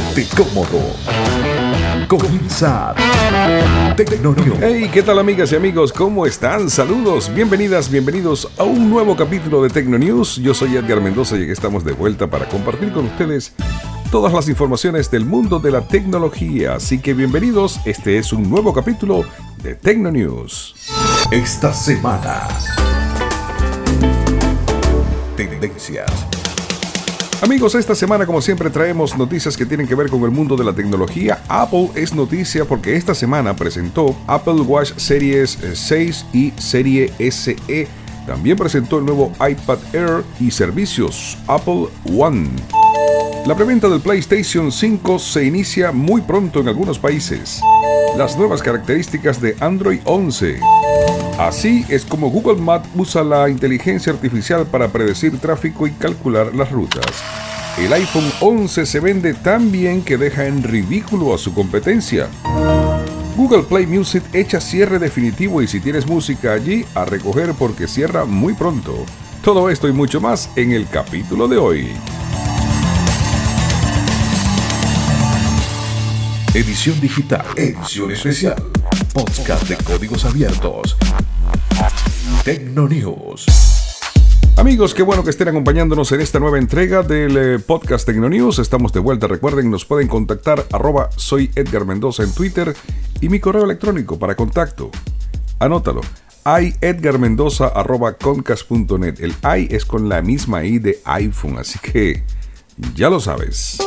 Ponte cómodo. Comienza Tecnonews. Hey, ¿qué tal amigas y amigos? ¿Cómo están? Saludos, bienvenidas, bienvenidos a un nuevo capítulo de Tecnonews. Yo soy Edgar Mendoza y aquí estamos de vuelta para compartir con ustedes todas las informaciones del mundo de la tecnología. Así que bienvenidos, este es un nuevo capítulo de Tecnonews. Esta semana. Tendencias. Amigos, esta semana como siempre traemos noticias que tienen que ver con el mundo de la tecnología. Apple es noticia porque esta semana presentó Apple Watch Series 6 y Serie SE. También presentó el nuevo iPad Air y servicios Apple One. La preventa del PlayStation 5 se inicia muy pronto en algunos países. Las nuevas características de Android 11. Así es como Google Maps usa la inteligencia artificial para predecir tráfico y calcular las rutas. El iPhone 11 se vende tan bien que deja en ridículo a su competencia. Google Play Music echa cierre definitivo y si tienes música allí, a recoger porque cierra muy pronto. Todo esto y mucho más en el capítulo de hoy. Edición digital. Edición especial. Podcast de códigos abiertos. Tecnonews. Amigos, qué bueno que estén acompañándonos en esta nueva entrega del eh, podcast Tecnonews. Estamos de vuelta. Recuerden, nos pueden contactar arroba soy Edgar en Twitter y mi correo electrónico para contacto. Anótalo. iedgarmendoza.concas.net. El i es con la misma i de iPhone, así que ya lo sabes.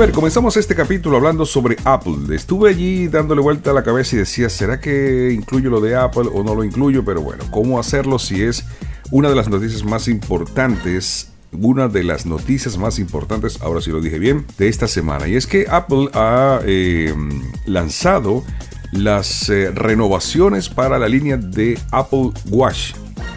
Ver, comenzamos este capítulo hablando sobre Apple. Estuve allí dándole vuelta a la cabeza y decía, ¿será que incluyo lo de Apple o no lo incluyo? Pero bueno, ¿cómo hacerlo si es una de las noticias más importantes una de las noticias más importantes, ahora sí lo dije bien, de esta semana. Y es que Apple ha eh, lanzado las eh, renovaciones para la línea de Apple Watch.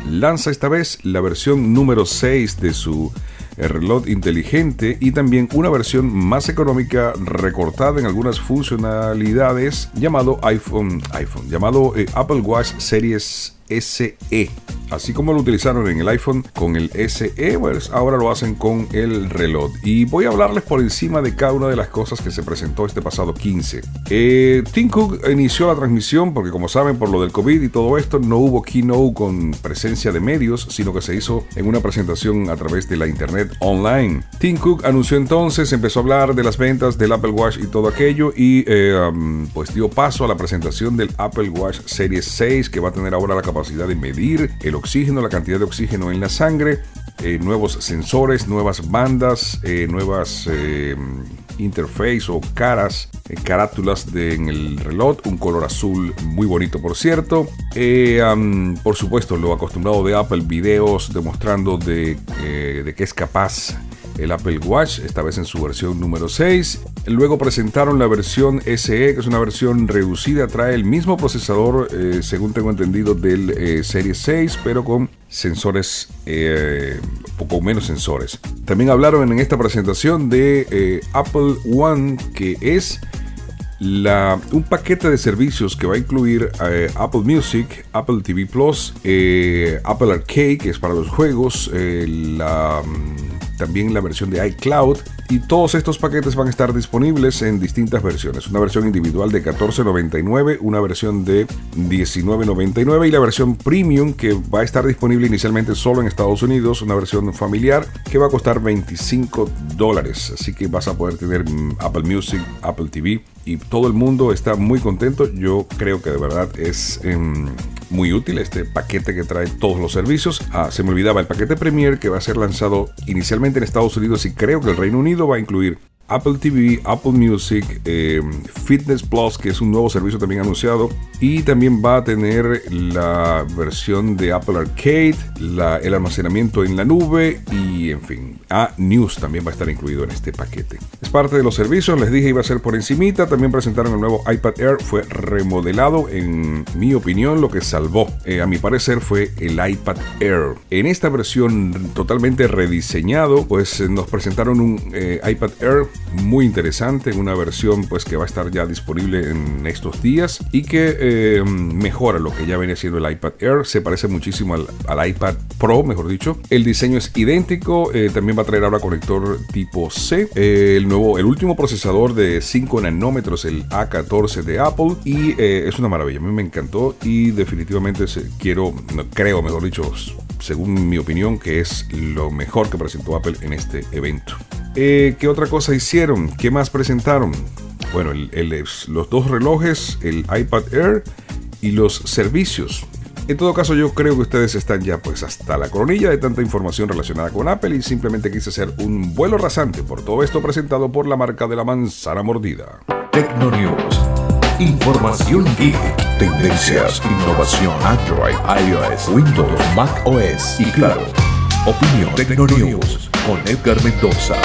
Lanza esta vez la versión número 6 de su el reloj inteligente y también una versión más económica recortada en algunas funcionalidades llamado iPhone, iPhone llamado eh, Apple Watch Series SE. Así como lo utilizaron en el iPhone con el SE, pues ahora lo hacen con el reloj. Y voy a hablarles por encima de cada una de las cosas que se presentó este pasado 15. Eh, Tim Cook inició la transmisión porque como saben por lo del COVID y todo esto no hubo keynote con presencia de medios, sino que se hizo en una presentación a través de la internet online. Tim Cook anunció entonces, empezó a hablar de las ventas del Apple Watch y todo aquello y eh, um, pues dio paso a la presentación del Apple Watch Series 6 que va a tener ahora la capacidad de medir el oxígeno, la cantidad de oxígeno en la sangre, eh, nuevos sensores, nuevas bandas, eh, nuevas eh, interface o caras, eh, carátulas de, en el reloj, un color azul muy bonito por cierto. Por supuesto, lo acostumbrado de Apple, videos demostrando de, de que es capaz el Apple Watch, esta vez en su versión número 6. Luego presentaron la versión SE, que es una versión reducida, trae el mismo procesador, eh, según tengo entendido, del eh, Series 6, pero con sensores, eh, poco menos sensores. También hablaron en esta presentación de eh, Apple One, que es un paquete de servicios que va a incluir eh, Apple Music, Apple TV Plus, Apple Arcade, que es para los juegos, la, mm, también la versión de iCloud. Y todos estos paquetes van a estar disponibles en distintas versiones. Una versión individual de $14.99, una versión de $19.99 y la versión premium que va a estar disponible inicialmente solo en Estados Unidos, una versión familiar que va a costar 25 dólares. Así que vas a poder tener mm, Apple Music, Apple TV y todo el mundo está muy contento. Yo creo que de verdad es em, muy útil este paquete que trae todos los servicios. Ah, se me olvidaba el paquete Premier que va a ser lanzado inicialmente en Estados Unidos y creo que el Reino Unido va a incluir Apple TV, Apple Music, eh, Fitness Plus, que es un nuevo servicio también anunciado, y también va a tener la versión de Apple Arcade, el almacenamiento en la nube y, en fin, a News también va a estar incluido en este paquete. Es parte de los servicios, les dije iba a ser por encimita, también presentaron el nuevo iPad Air, fue remodelado, en mi opinión, lo que salvó, eh, a mi parecer, fue el iPad Air. En esta versión totalmente rediseñado, pues nos presentaron un eh, iPad Air muy interesante una versión pues que va a estar ya disponible en estos días y que eh, mejora lo que ya venía siendo el iPad Air. Se parece muchísimo al, iPad Pro, mejor dicho. El diseño es idéntico. Eh, también va a traer ahora conector tipo C. Eh, el nuevo, el último procesador de 5 nanómetros, el A14 de Apple. Y es una maravilla. A mí me encantó y definitivamente quiero, creo, mejor dicho, según mi opinión, que es lo mejor que presentó Apple en este evento. Eh, ¿Qué otra cosa hicieron? ¿Qué más presentaron? Bueno, los dos relojes, el iPad Air y los servicios. En todo caso, yo creo que ustedes están ya pues hasta la coronilla de tanta información relacionada con Apple y simplemente quise hacer un vuelo rasante por todo esto presentado por la marca de la manzana mordida. Tecnonews. Información geek. Tendencias, innovación, Android, iOS, Windows, Mac OS y claro, opinión Tecnonews con Edgar Mendoza.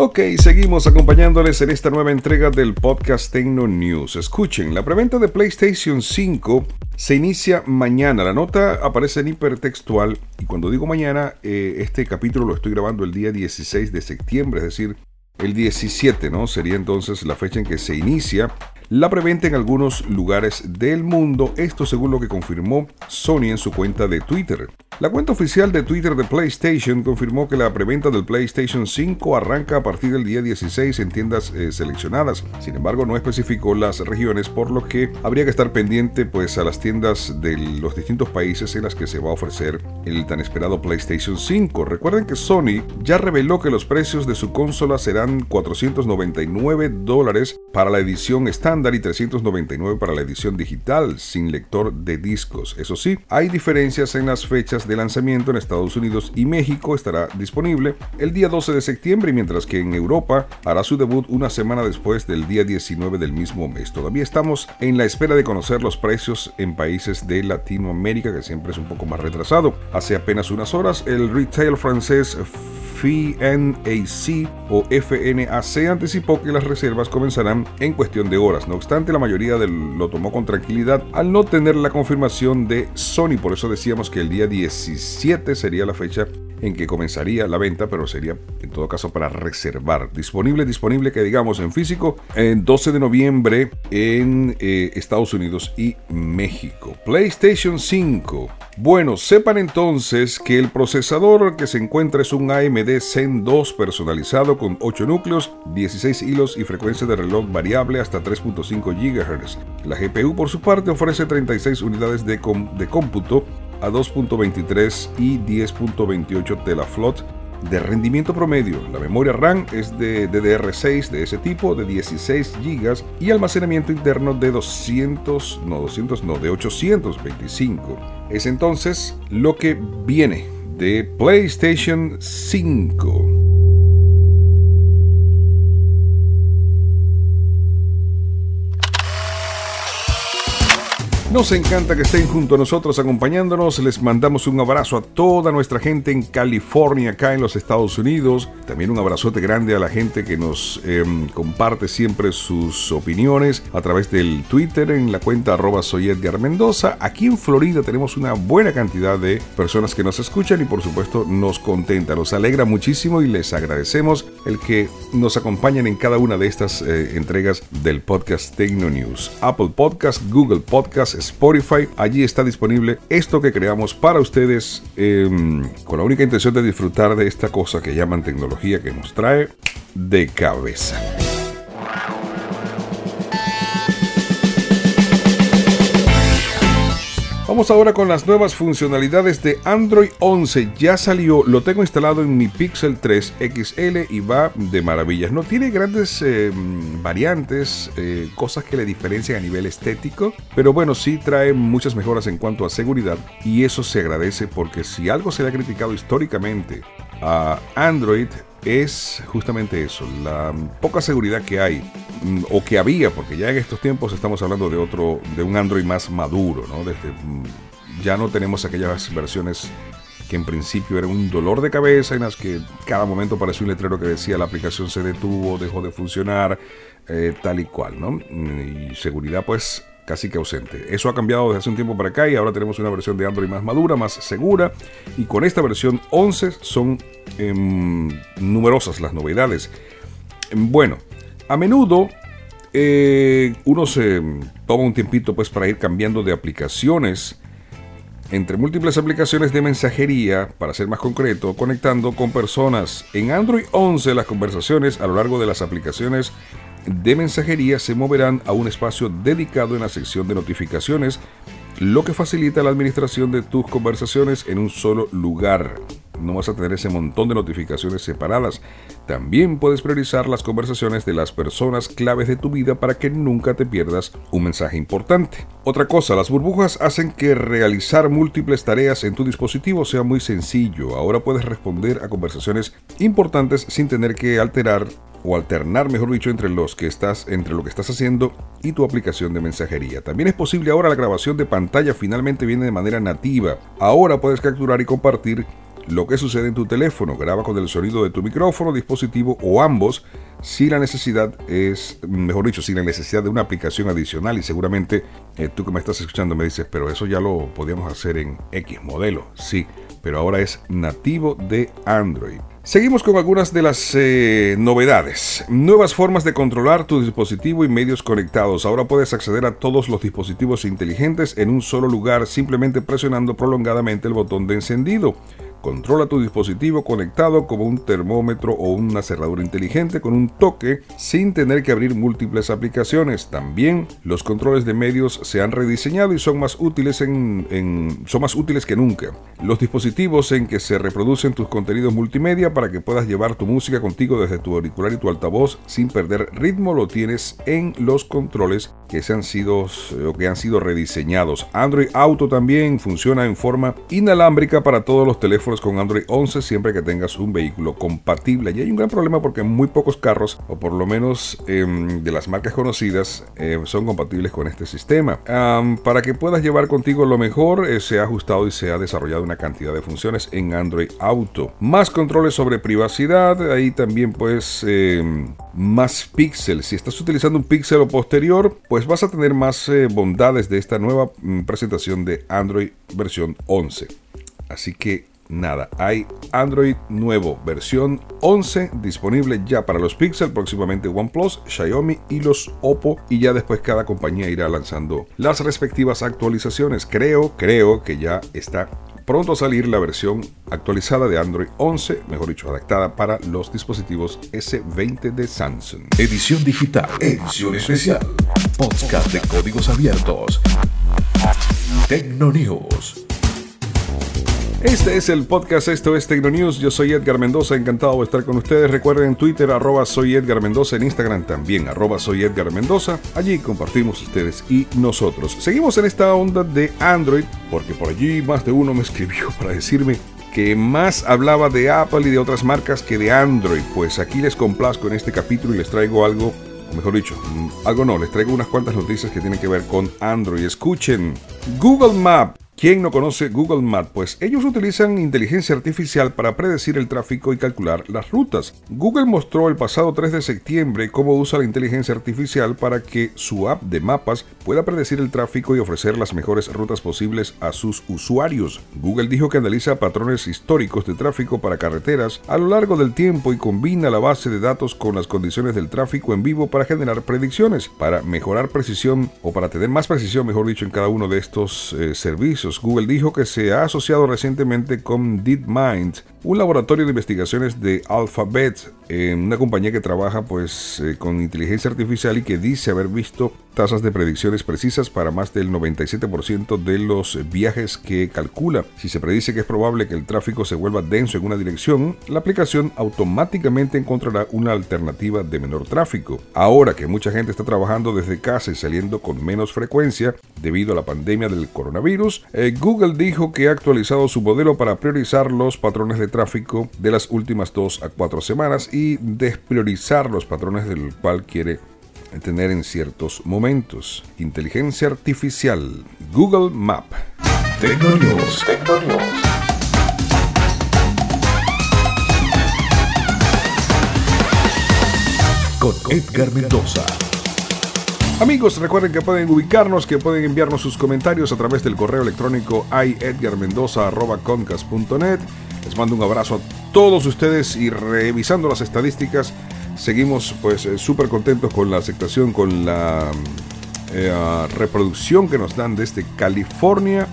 Ok, seguimos acompañándoles en esta nueva entrega del podcast Tecno News. Escuchen, la preventa de PlayStation 5 se inicia mañana. La nota aparece en hipertextual y cuando digo mañana, eh, este capítulo lo estoy grabando el día 16 de septiembre, es decir, el 17, ¿no? Sería entonces la fecha en que se inicia la preventa en algunos lugares del mundo, esto según lo que confirmó Sony en su cuenta de Twitter. La cuenta oficial de Twitter de PlayStation confirmó que la preventa del PlayStation 5 arranca a partir del día 16 en tiendas eh, seleccionadas. Sin embargo, no especificó las regiones, por lo que habría que estar pendiente pues a las tiendas de los distintos países en las que se va a ofrecer el tan esperado PlayStation 5. Recuerden que Sony ya reveló que los precios de su consola serán 499 dólares para la edición estándar y 399 para la edición digital sin lector de discos. Eso sí, hay diferencias en las fechas de lanzamiento en Estados Unidos y México estará disponible el día 12 de septiembre, mientras que en Europa hará su debut una semana después del día 19 del mismo mes. Todavía estamos en la espera de conocer los precios en países de Latinoamérica, que siempre es un poco más retrasado. Hace apenas unas horas, el retail francés FNAC o FNAC anticipó que las reservas comenzarán en cuestión de horas. No obstante, la mayoría lo tomó con tranquilidad al no tener la confirmación de Sony. Por eso decíamos que el día 17 sería la fecha en que comenzaría la venta, pero sería en todo caso para reservar. Disponible, disponible que digamos en físico, en 12 de noviembre en eh, Estados Unidos y México. PlayStation 5. Bueno, sepan entonces que el procesador que se encuentra es un AMD Zen 2 personalizado con 8 núcleos, 16 hilos y frecuencia de reloj variable hasta 3.5 GHz. La GPU por su parte ofrece 36 unidades de, de cómputo a 2.23 y 10.28 telaflot de rendimiento promedio. La memoria RAM es de DDR6 de ese tipo de 16 GB y almacenamiento interno de 200, no 200, no, de 825. Es entonces lo que viene de PlayStation 5. Nos encanta que estén junto a nosotros acompañándonos. Les mandamos un abrazo a toda nuestra gente en California, acá en los Estados Unidos. También un abrazote grande a la gente que nos em, comparte siempre sus opiniones a través del Twitter en la cuenta arroba. Aquí en Florida tenemos una buena cantidad de personas que nos escuchan y por supuesto nos contenta, nos alegra muchísimo y les agradecemos el que nos acompañen en cada una de estas eh, entregas del podcast Tecno News. Apple Podcast, Google Podcast, Spotify. Allí está disponible esto que creamos para ustedes em, con la única intención de disfrutar de esta cosa que llaman tecnología que nos trae de cabeza. Vamos ahora con las nuevas funcionalidades de Android 11. Ya salió, lo tengo instalado en mi Pixel 3 XL y va de maravillas. No tiene grandes eh, variantes, eh, cosas que le diferencian a nivel estético, pero bueno, sí trae muchas mejoras en cuanto a seguridad y eso se agradece porque si algo se le ha criticado históricamente a Android es justamente eso, la poca seguridad que hay mm, o que había, porque ya en estos tiempos estamos hablando de otro, de un Android más maduro, ¿no? Desde, mm, ya no tenemos aquellas versiones que en principio eran un dolor de cabeza en las que cada momento apareció un letrero que decía la aplicación se detuvo, dejó de funcionar, eh, tal y cual, ¿no? Y seguridad pues casi que ausente. Eso ha cambiado desde hace un tiempo para acá y ahora tenemos una versión de Android más madura, más segura. Y con esta versión 11 son em, numerosas las novedades. Bueno, a menudo eh, uno se toma un tiempito pues para ir cambiando de aplicaciones entre múltiples aplicaciones de mensajería, para ser más concreto, conectando con personas. En Android 11 las conversaciones a lo largo de las aplicaciones de mensajería se moverán a un espacio dedicado en la sección de notificaciones, lo que facilita la administración de tus conversaciones en un solo lugar no vas a tener ese montón de notificaciones separadas. También puedes priorizar las conversaciones de las personas claves de tu vida para que nunca te pierdas un mensaje importante. Otra cosa, las burbujas hacen que realizar múltiples tareas en tu dispositivo sea muy sencillo. Ahora puedes responder a conversaciones importantes sin tener que alterar o alternar, mejor dicho, entre los que estás entre lo que estás haciendo y tu aplicación de mensajería. También es posible ahora la grabación de pantalla finalmente viene de manera nativa. Ahora puedes capturar y compartir lo que sucede en tu teléfono. Graba con el sonido de tu micrófono, dispositivo o ambos si la necesidad es, mejor dicho, si la necesidad de una aplicación adicional y seguramente eh, tú que me estás escuchando me dices, pero eso ya lo podíamos hacer en X modelo. Sí, pero ahora es nativo de Android. Seguimos con algunas de las eh, novedades. Nuevas formas de controlar tu dispositivo y medios conectados. Ahora puedes acceder a todos los dispositivos inteligentes en un solo lugar simplemente presionando prolongadamente el botón de encendido. Controla tu dispositivo conectado como un termómetro o una cerradura inteligente con un toque sin tener que abrir múltiples aplicaciones. También los controles de medios se han rediseñado y son más útiles, en, son más útiles que nunca. Los dispositivos en que se reproducen tus contenidos multimedia para que puedas llevar tu música contigo desde tu auricular y tu altavoz sin perder ritmo lo tienes en los controles que, se han, sido, que han sido rediseñados. Android Auto también funciona en forma inalámbrica para todos los teléfonos con Android 11 siempre que tengas un vehículo compatible. Y hay un gran problema porque muy pocos carros, o por lo menos em, de las marcas conocidas, em, son compatibles con este sistema. para que puedas llevar contigo lo mejor, eh, se ha ajustado y se ha desarrollado una cantidad de funciones en Android Auto. Más controles sobre privacidad, ahí también pues más píxeles. Si estás utilizando un píxel o posterior, pues vas a tener más eh, bondades de esta nueva mm, presentación de Android versión 11. Así que nada. Hay Android nuevo, versión 11, disponible ya para los Pixel, próximamente OnePlus, Xiaomi y los Oppo. Y ya después cada compañía irá lanzando las respectivas actualizaciones. Creo, creo que ya está pronto a salir la versión actualizada de Android 11, mejor dicho, adaptada para los dispositivos S20 de Samsung. Edición digital, edición especial, podcast de códigos abiertos. Tecnonews. Este es el podcast, esto es Tecnonews, yo soy Edgar Mendoza, encantado de estar con ustedes. Recuerden en Twitter, arroba soy Edgar Mendoza, en Instagram también, arroba soy Edgar Mendoza. Allí compartimos ustedes y nosotros. Seguimos en esta onda de Android, porque por allí más de uno me escribió para decirme que más hablaba de Apple y de otras marcas que de Android. Pues aquí les complazco en este capítulo y les traigo algo mejor dicho, algo no, les traigo unas cuantas noticias que tienen que ver con Android. Escuchen, Google Maps ¿Quién no conoce Google Maps? Pues ellos utilizan inteligencia artificial para predecir el tráfico y calcular las rutas. Google mostró el pasado 3 de septiembre cómo usa la inteligencia artificial para que su app de mapas pueda predecir el tráfico y ofrecer las mejores rutas posibles a sus usuarios. Google dijo que analiza patrones históricos de tráfico para carreteras a lo largo del tiempo y combina la base de datos con las condiciones del tráfico en vivo para generar predicciones, para mejorar precisión o para tener más precisión, mejor dicho, en cada uno de estos eh, servicios Google dijo que se ha asociado recientemente con DeepMind, un laboratorio de investigaciones de Alphabet, en una compañía que trabaja pues eh, con inteligencia artificial y que dice haber visto tasas de predicciones precisas para más del 97% de los viajes que calcula. Si se predice que es probable que el tráfico se vuelva denso en una dirección, la aplicación automáticamente encontrará una alternativa de menor tráfico. Ahora que mucha gente está trabajando desde casa y saliendo con menos frecuencia debido a la pandemia del coronavirus, eh, Google dijo que ha actualizado su modelo para priorizar los patrones de tráfico de las últimas dos a cuatro semanas y despriorizar los patrones del cual quiere tener en ciertos momentos. Inteligencia artificial, Google Map. Tecnonews. Con Edgar Mendoza. Amigos, recuerden que pueden ubicarnos, que pueden enviarnos sus comentarios a través del correo electrónico iedgarmendoza.concas.net. Les mando un abrazo a todos ustedes y revisando las estadísticas, seguimos pues eh, súper contentos con la aceptación, con la eh, reproducción que nos dan desde California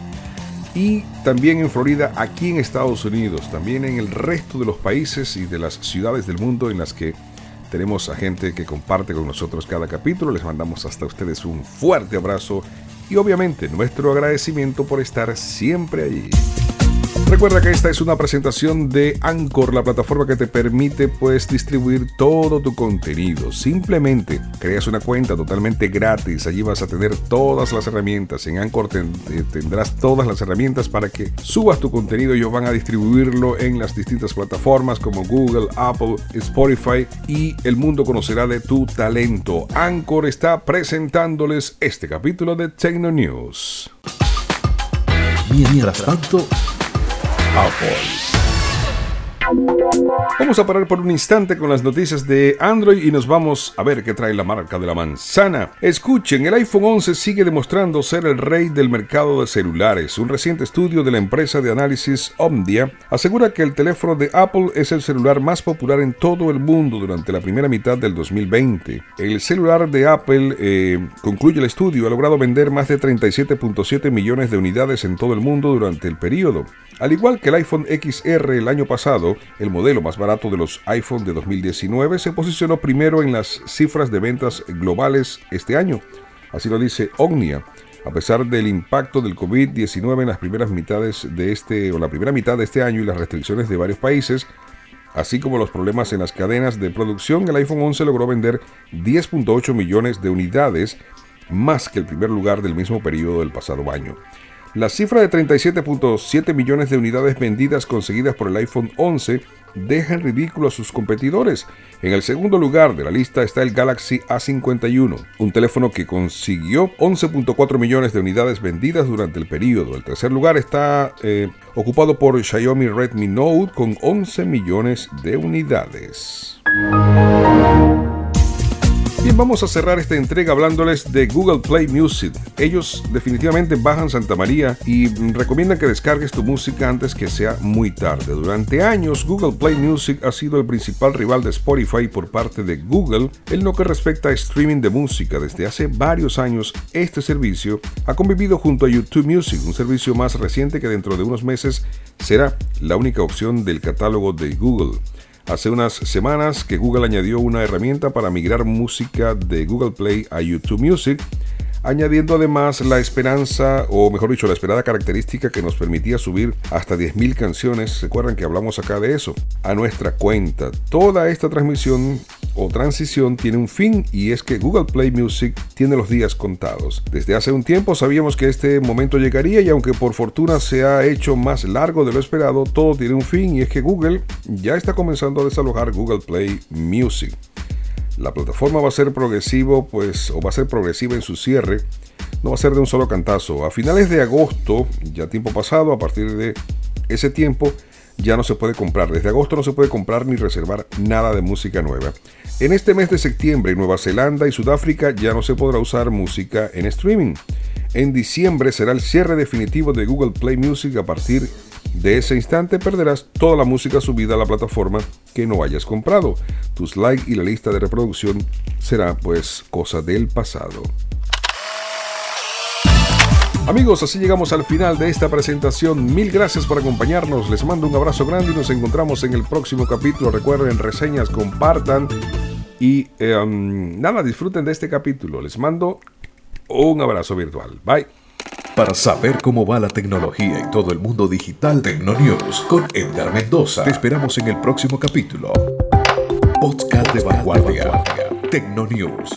y también en Florida, aquí en Estados Unidos, también en el resto de los países y de las ciudades del mundo en las que tenemos a gente que comparte con nosotros cada capítulo. Les mandamos hasta ustedes un fuerte abrazo y obviamente nuestro agradecimiento por estar siempre allí. Recuerda que esta es una presentación de Anchor, la plataforma que te permite pues distribuir todo tu contenido. Simplemente creas una cuenta totalmente gratis, allí vas a tener todas las herramientas. En Anchor eh, tendrás todas las herramientas para que subas tu contenido. Ellos van a distribuirlo en las distintas plataformas como Google, Apple, Spotify y el mundo conocerá de tu talento. Anchor está presentándoles este capítulo de Techno News. Mientras tanto, Apple. Vamos a parar por un instante con las noticias de Android y nos vamos a ver qué trae la marca de la manzana. Escuchen, el iPhone 11 sigue demostrando ser el rey del mercado de celulares. Un reciente estudio de la empresa de análisis Omdia asegura que el teléfono de Apple es el celular más popular en todo el mundo durante la primera mitad del 2020. El celular de Apple, eh, concluye el estudio, ha logrado vender más de 37.7 millones de unidades en todo el mundo durante el periodo. Al igual que el iPhone XR el año pasado, el modelo más barato de los iPhone de 2019 se posicionó primero en las cifras de ventas globales este año. Así lo dice Omnia. A pesar del impacto del COVID-19 en las primeras mitades de este o la primera mitad de este año y las restricciones de varios países, así como los problemas en las cadenas de producción, el iPhone 11 logró vender 10.8 millones de unidades, más que el primer lugar del mismo periodo del pasado año. La cifra de 37.7 millones de unidades vendidas conseguidas por el iPhone 11 deja en ridículo a sus competidores. En el segundo lugar de la lista está el Galaxy A51, un teléfono que consiguió 11.4 millones de unidades vendidas durante el periodo. El tercer lugar está eh, ocupado por Xiaomi Redmi Note con 11 millones de unidades. Bien, vamos a cerrar esta entrega hablándoles de Google Play Music. Ellos definitivamente bajan Santa María y recomiendan que descargues tu música antes que sea muy tarde. Durante años, Google Play Music ha sido el principal rival de Spotify por parte de Google en lo que respecta a streaming de música. Desde hace varios años, este servicio ha convivido junto a YouTube Music, un servicio más reciente que dentro de unos meses será la única opción del catálogo de Google. Hace unas semanas que Google añadió una herramienta para migrar música de Google Play a YouTube Music añadiendo además la esperanza, o mejor dicho, la esperada característica que nos permitía subir hasta 10.000 canciones, ¿se acuerdan que hablamos acá de eso? A nuestra cuenta. Toda esta transmisión o transición tiene un fin y es que Google Play Music tiene los días contados. Desde hace un tiempo sabíamos que este momento llegaría y aunque por fortuna se ha hecho más largo de lo esperado, todo tiene un fin y es que Google ya está comenzando a desalojar Google Play Music. La plataforma va a ser progresivo, pues, o va a ser progresiva en su cierre. No va a ser de un solo cantazo. A finales de agosto, ya tiempo pasado, a partir de ese tiempo, ya no se puede comprar. Desde agosto no se puede comprar ni reservar nada de música nueva. En este mes de septiembre, Nueva Zelanda y Sudáfrica ya no se podrá usar música en streaming. En diciembre será el cierre definitivo de Google Play Music a partir de de ese instante perderás toda la música subida a la plataforma que no hayas comprado. Tus likes y la lista de reproducción será pues cosa del pasado. Amigos, así llegamos al final de esta presentación. Mil gracias por acompañarnos. Les mando un abrazo grande y nos encontramos en el próximo capítulo. Recuerden, reseñas, compartan y em, nada, disfruten de este capítulo. Les mando un abrazo virtual. Bye. Para saber cómo va la tecnología y todo el mundo digital, Tecnonews con Edgar Mendoza. Te esperamos en el próximo capítulo. Podcast de vanguardia. Tecnonews.